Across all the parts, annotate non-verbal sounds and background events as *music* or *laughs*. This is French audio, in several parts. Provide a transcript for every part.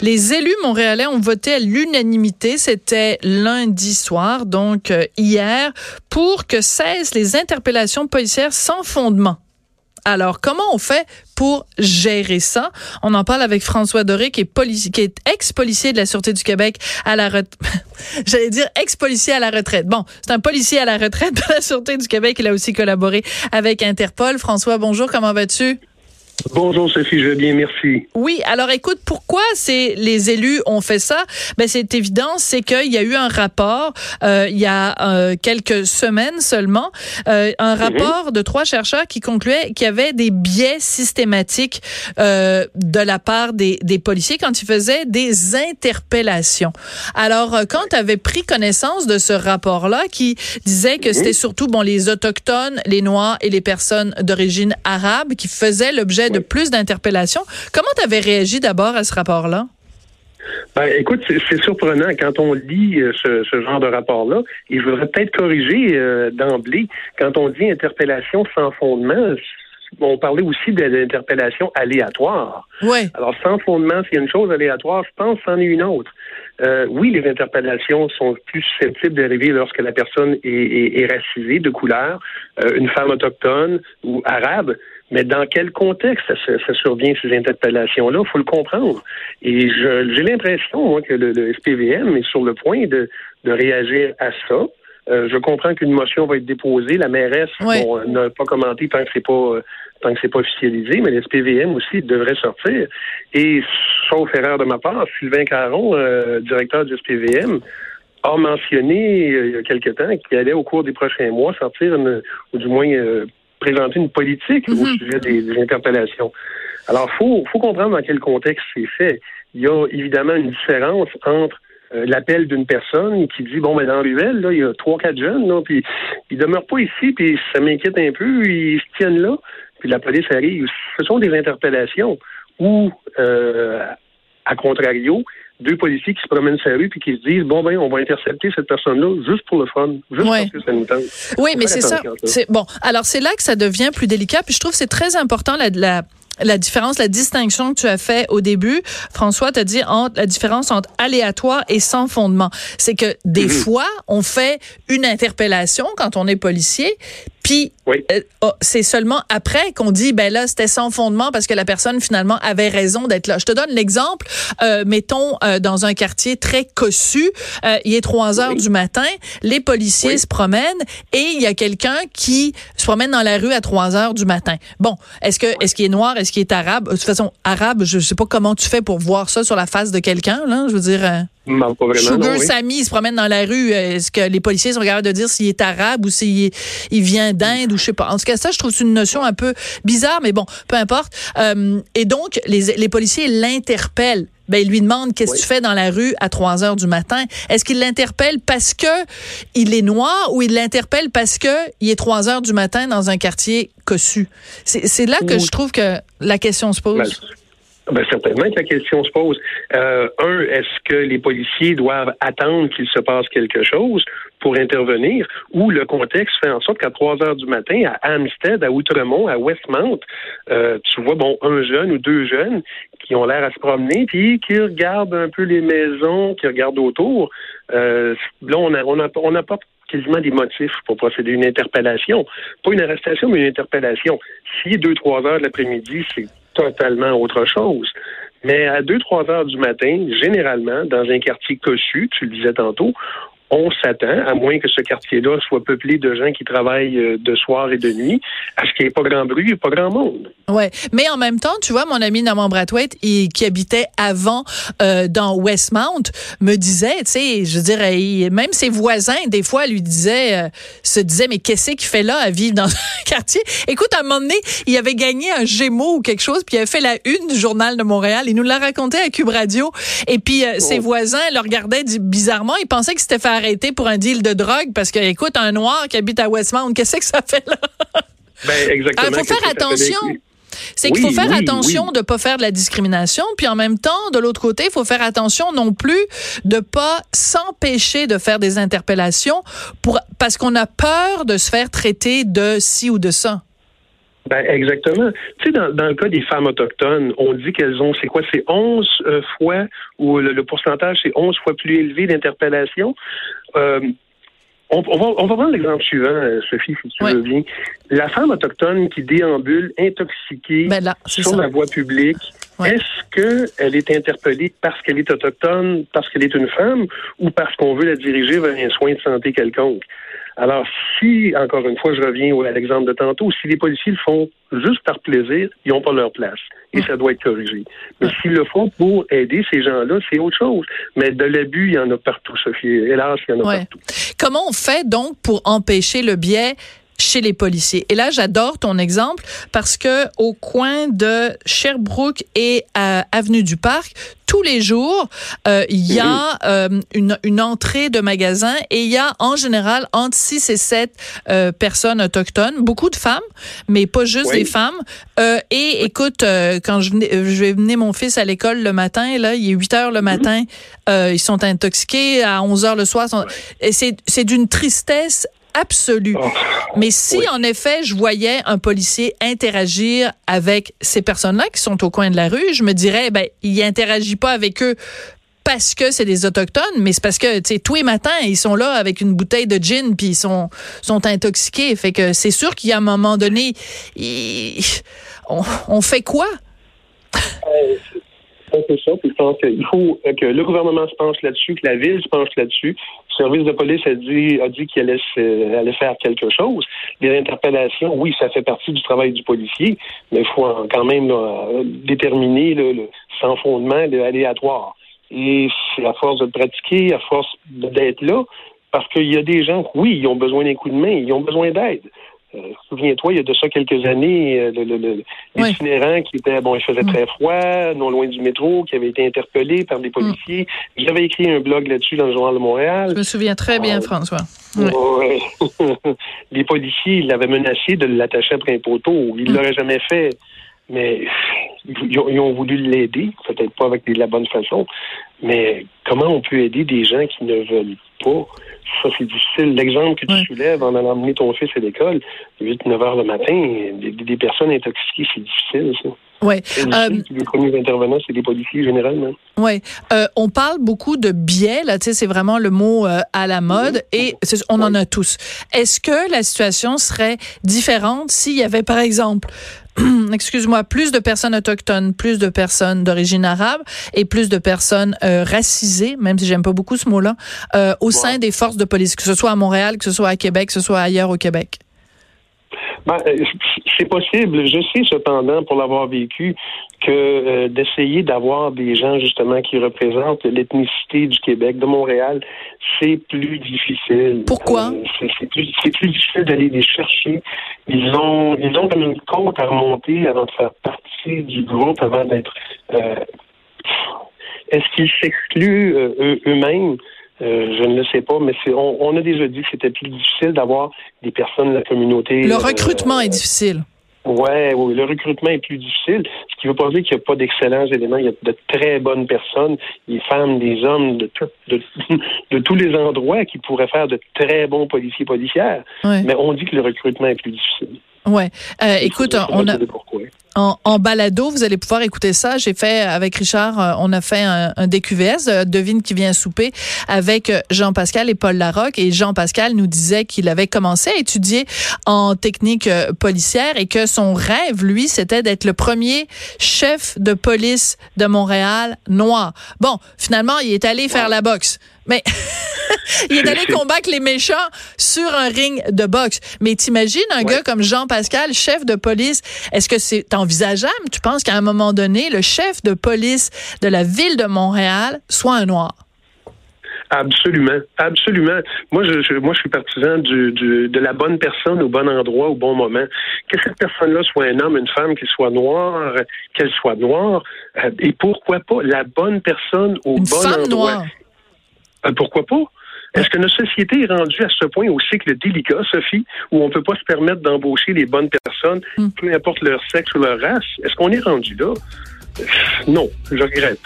Les élus montréalais ont voté à l'unanimité, c'était lundi soir, donc euh, hier, pour que cessent les interpellations policières sans fondement. Alors, comment on fait pour gérer ça? On en parle avec François Doré, qui est, est ex-policier de la Sûreté du Québec à la retraite. *laughs* J'allais dire ex-policier à la retraite. Bon, c'est un policier à la retraite de la Sûreté du Québec. Il a aussi collaboré avec Interpol. François, bonjour, comment vas-tu? Bonjour Sophie, je vais bien, merci. Oui, alors écoute, pourquoi c'est les élus ont fait ça? Ben c'est évident, c'est qu'il y a eu un rapport euh, il y a euh, quelques semaines seulement, euh, un mhm. rapport de trois chercheurs qui concluait qu'il y avait des biais systématiques euh, de la part des, des, policiers quand ils faisaient des interpellations. Alors euh, quand tu avais pris connaissance de ce rapport-là qui disait que mhm. c'était surtout bon les autochtones, les noirs et les personnes d'origine arabe qui faisaient l'objet de plus d'interpellations. Comment tu avais réagi d'abord à ce rapport-là? Ben, écoute, c'est surprenant quand on lit euh, ce, genre de rapport-là. Il faudrait peut-être corriger euh, d'emblée. Quand on dit interpellation sans fondement, on parlait aussi d'interpellation aléatoire. Oui. Alors, sans fondement, s'il y a une chose aléatoire, je pense c'en est une autre. Euh, oui, les interpellations sont plus susceptibles d'arriver lorsque la personne est, est, racisée de couleur, une femme autochtone ou arabe. Mais dans quel contexte ça, survient, ces interpellations-là? Il faut le comprendre. Et j'ai l'impression, moi, que le, SPVM est sur le point de, réagir à ça. Euh, je comprends qu'une motion va être déposée. La mairesse n'a pas commenté tant que c'est pas tant que c'est pas officialisé, mais le SPVM aussi devrait sortir. Et sauf erreur de ma part, Sylvain Caron, euh, directeur du SPVM, a mentionné euh, il y a quelque temps qu'il allait au cours des prochains mois sortir ou du moins présenter une politique au mhm. sujet des, interpellations. Alors, il faut, faut comprendre dans quel contexte c'est fait. Il y a évidemment une différence entre euh, l'appel d'une personne qui dit bon ben dans Ruelle, là, il y a trois, quatre jeunes, là, puis ils demeurent pas ici, puis ça m'inquiète un peu, ils se tiennent là, puis la police arrive. Ce sont des interpellations où, euh, à contrario, deux policiers qui se promènent sur la rue puis qui se disent bon ben on va intercepter cette personne-là juste pour le fun, juste parce que ça nous tente. Oui, mais c'est ça. C'est bon. Alors c'est là que ça devient plus délicat. Puis je trouve que c'est très important la, la la différence, la distinction que tu as fait au début, François, t'a dit entre la différence entre aléatoire et sans fondement. C'est que des mhm. fois, on fait une interpellation quand on est policier, puis euh, oh, c'est seulement après qu'on dit ben là c'était sans fondement parce que la personne finalement avait raison d'être là. Je te donne l'exemple. Euh, mettons euh, dans un quartier très cossu, il est 3 heures du matin, les policiers se promènent et il y a quelqu'un qui se promène dans la rue à 3 heures du matin. Bon, est-ce que est-ce qu'il est noir, est-ce qu'il est arabe? De toute façon, arabe, je sais pas comment tu fais pour voir ça sur la face de quelqu'un là. Je veux dire. Sugar Sammy se promène dans la rue. Est-ce que les policiers sont capables de dire s'il est arabe ou s'il il vient d'Inde ou je sais pas. En tout cas, ça, je trouve c'est une notion un peu bizarre, mais bon, peu importe. Euh, et donc, les, les policiers l'interpellent. Ben, il lui demande qu'est-ce que tu fais dans la rue à 3 heures du matin? Est-ce qu'il l'interpelle parce que il est noir ou il l'interpelle parce que il est 3 heures du matin dans un quartier cossu? C'est là que je trouve que la question se pose. Ben, ben, certainement que la question se pose. Euh, un, est-ce que les policiers doivent attendre qu'il se passe quelque chose pour intervenir? Ou le contexte fait en sorte qu'à 3 heures du matin, à Hampstead, à Outremont, à Westmount, euh, tu vois, bon, un jeune ou deux jeunes qui ont l'air à se promener puis qui regardent un peu les maisons, qui regardent autour. Euh, là, on, a, on, a, on quasiment des motifs pour procéder à une interpellation. Pas une arrestation, mais une interpellation. Si deux, trois heures de l'après-midi, c'est totalement autre chose. Mais à 2-3 heures du matin, généralement, dans un quartier cossu, tu le disais tantôt, on s'attend, à moins que ce quartier-là soit peuplé de gens qui travaillent euh, de soir et de nuit, à ce qu'il n'y ait pas grand bruit et pas grand monde. Ouais, mais en même temps, tu vois, mon ami Norman Brathwaite, qui habitait avant euh, dans Westmount, me disait, tu sais, je dirais, même ses voisins, des fois, lui disaient, euh, se disaient, mais qu'est-ce qu'il fait là à vivre dans *laughs* un quartier? Écoute, à un moment donné, il avait gagné un Gémeaux ou quelque chose, puis il avait fait la une du journal de Montréal. Il nous l'a raconté à Cube Radio, et puis ses oh. voisins le regardaient bizarrement. Ils pensaient qu'il s'était fait arrêter pour un deal de drogue parce que, écoute, un noir qui habite à Westmount, qu'est-ce que ça fait là? *laughs* Ben, exactement. Il faut faire attention. C'est qu'il faut faire attention de ne pas faire de la discrimination, puis en même temps, de l'autre côté, il faut faire attention non plus de pas s'empêcher de faire des interpellations pour parce qu'on a peur de se faire traiter de ci ou de ça. Ben, exactement. Tu sais, dans, le cas des femmes autochtones, on dit qu'elles ont, c'est quoi, c'est 11 euh, fois, ou le, pourcentage, c'est 11 fois plus élevé d'interpellation. Euh, on, va, on va prendre l'exemple suivant, euh, Sophie, si tu veux bien. La femme autochtone qui déambule intoxiquée ben sur la voie publique, est-ce qu'elle est interpellée parce qu'elle est autochtone, parce qu'elle est une femme, ou parce qu'on veut la diriger vers un soin de santé quelconque? Alors, si, encore une fois, je reviens à l'exemple de tantôt, si les policiers le font juste par plaisir, ils n'ont pas leur place. Et ça doit être corrigé. Mais s'ils le font pour aider ces gens-là, c'est autre chose. Mais de l'abus, il y en a partout, Sophie. Hélas, il y en a partout. Comment on fait donc pour empêcher le biais chez les policiers. Et là, j'adore ton exemple parce que au coin de Sherbrooke et à Avenue du Parc, tous les jours, euh, il y a euh, une, une, entrée de magasin et il y a en général entre 6 et 7 euh, personnes autochtones, beaucoup de femmes, mais pas juste des femmes. et écoute, quand je, je vais venir mon fils à l'école le matin, là, il est 8 heures le matin, ils sont intoxiqués, à 11 heures le soir, sont, c'est d'une tristesse absolue. Oh. Mais si, en effet, je voyais un policier interagir avec ces personnes-là qui sont au coin de la rue, je me dirais, ben, il interagit pas avec eux parce que c'est des autochtones, mais c'est parce que, tu sais, tous les matins, ils sont là avec une bouteille de gin, puis ils sont, sont intoxiqués. Fait que c'est sûr qu'il y a un moment donné, on, fait quoi? Euh, c'est ça. Puis je pense qu'il faut que le gouvernement se penche là-dessus, que la ville se penche là-dessus. Le service de police a dit, a dit qu'il allait, faire quelque chose. Les interpellations, oui, ça fait partie du travail du policier, mais il faut quand même déterminer le, sans fondement aléatoire. Et c'est à force de pratiquer, à force d'être là, parce qu'il y a des gens, oui, ils ont besoin d'un coup de main, ils ont besoin d'aide. Euh, souviens-toi, il y a de ça quelques années, euh, le, le, qui était, bon, il faisait très froid, non loin du métro, qui avait été interpellé par des policiers. J'avais écrit un blog là-dessus dans le Journal de Montréal. Je me souviens très bien, euh, François. *laughs* les policiers, ils l'avaient menacé de l'attacher après un poteau. Ils ne mm. l'auraient jamais fait. Mais ils ont, voulu l'aider, peut-être pas avec de la bonne façon. Mais comment on peut aider des gens qui ne veulent pas? Ça, c'est difficile. L'exemple que tu soulèves en allant emmener ton fils à l'école, 8-9 heures le matin, des, personnes intoxiquées, c'est difficile, ça. Oui. Euh, les premiers intervenants, c'est des policiers généralement. Oui. Euh, on parle beaucoup de biais, là, tu sais, c'est vraiment le mot euh, à la mode, et on en a tous. Est-ce que la situation serait différente s'il y avait, par exemple, *clears throat* excuse-moi, plus de personnes autochtones, plus de personnes d'origine arabe et plus de personnes euh, racisées, même si j'aime pas beaucoup ce mot-là, euh, au sein des forces de police, que ce soit à Montréal, que ce soit à Québec, que ce soit ailleurs au Québec. Ben, euh, c'est possible. Je sais cependant, pour l'avoir vécu, que euh, d'essayer d'avoir des gens justement qui représentent l'ethnicité du Québec, de Montréal, c'est plus difficile. Pourquoi? Euh, C'est plus, plus, difficile d'aller les chercher. Ils ont, ils ont comme une compte à remonter avant de faire partie du groupe, avant d'être. Est-ce qu'ils s'excluent eux-mêmes? Euh, je ne le sais pas, mais on, a déjà dit que c'était plus difficile d'avoir des personnes de la communauté. Le recrutement est difficile. Ouais, oui, le recrutement est plus difficile, ce qui ne veut pas dire qu'il n'y a pas d'excellents éléments. Il y a de très bonnes personnes, des femmes, des hommes, de, *laughs* de, tous les endroits qui pourraient faire de très bons policiers policières. Mais on dit que le recrutement est plus difficile. Ouais. Euh, écoute, on a en, balado. Vous allez pouvoir écouter ça. J'ai fait avec Richard, euh, on a fait un, un DQVS, euh, devine qui vient souper, avec euh, Jean-Pascal et Paul Larocque. Et Jean-Pascal nous disait qu'il avait commencé à étudier en technique policière et que son rêve, lui, c'était d'être le premier chef de police de Montréal noir. Bon, finalement, il est allé faire la boxe. Mais *laughs* il est allé *laughs* combattre les méchants sur un ring de boxe. Mais t'imagines un gars comme Jean-Pascal, chef de police, est-ce que c'est envisageable? Tu penses qu'à un moment donné, le chef de police de la ville de Montréal soit un noir? Absolument, absolument. Moi, je, moi, je suis partisan du, de la bonne personne au bon endroit au bon moment. Que cette personne-là soit un homme, une femme, qu'elle soit noire, qu'elle soit noire, et pourquoi pas la bonne personne au une bon femme endroit. Noire. Euh, pourquoi pas? Est-ce que notre société est rendue à ce point au cycle délicat, Sophie, où on ne peut pas se permettre d'embaucher les bonnes personnes, hmm. peu importe leur sexe ou leur race? Est-ce qu'on est rendu là? Non, je regrette.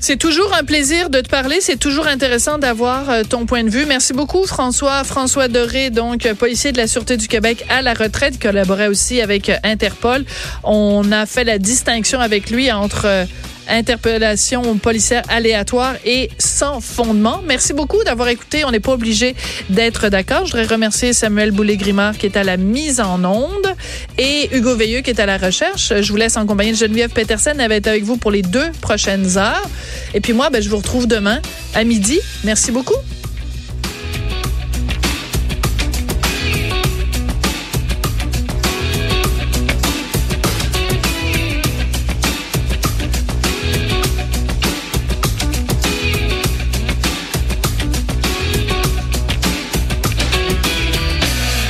C'est toujours un plaisir de te parler. C'est toujours intéressant d'avoir euh, ton point de vue. Merci beaucoup, François. François Doré, donc euh, policier de la Sûreté du Québec à la retraite, collaborait aussi avec Interpol. On a fait la distinction avec lui entre interpellation policière aléatoire et sans fondement. Merci beaucoup d'avoir écouté. On n'est pas obligé d'être d'accord. Je voudrais remercier Samuel Boulay-Grimard qui est à la mise en onde et Hugo Veilleux qui est à la recherche. Je vous laisse en compagnie de Geneviève Petersen. Elle va être avec vous pour les deux prochaines heures. Et puis moi, ben, je vous retrouve demain à midi. Merci beaucoup.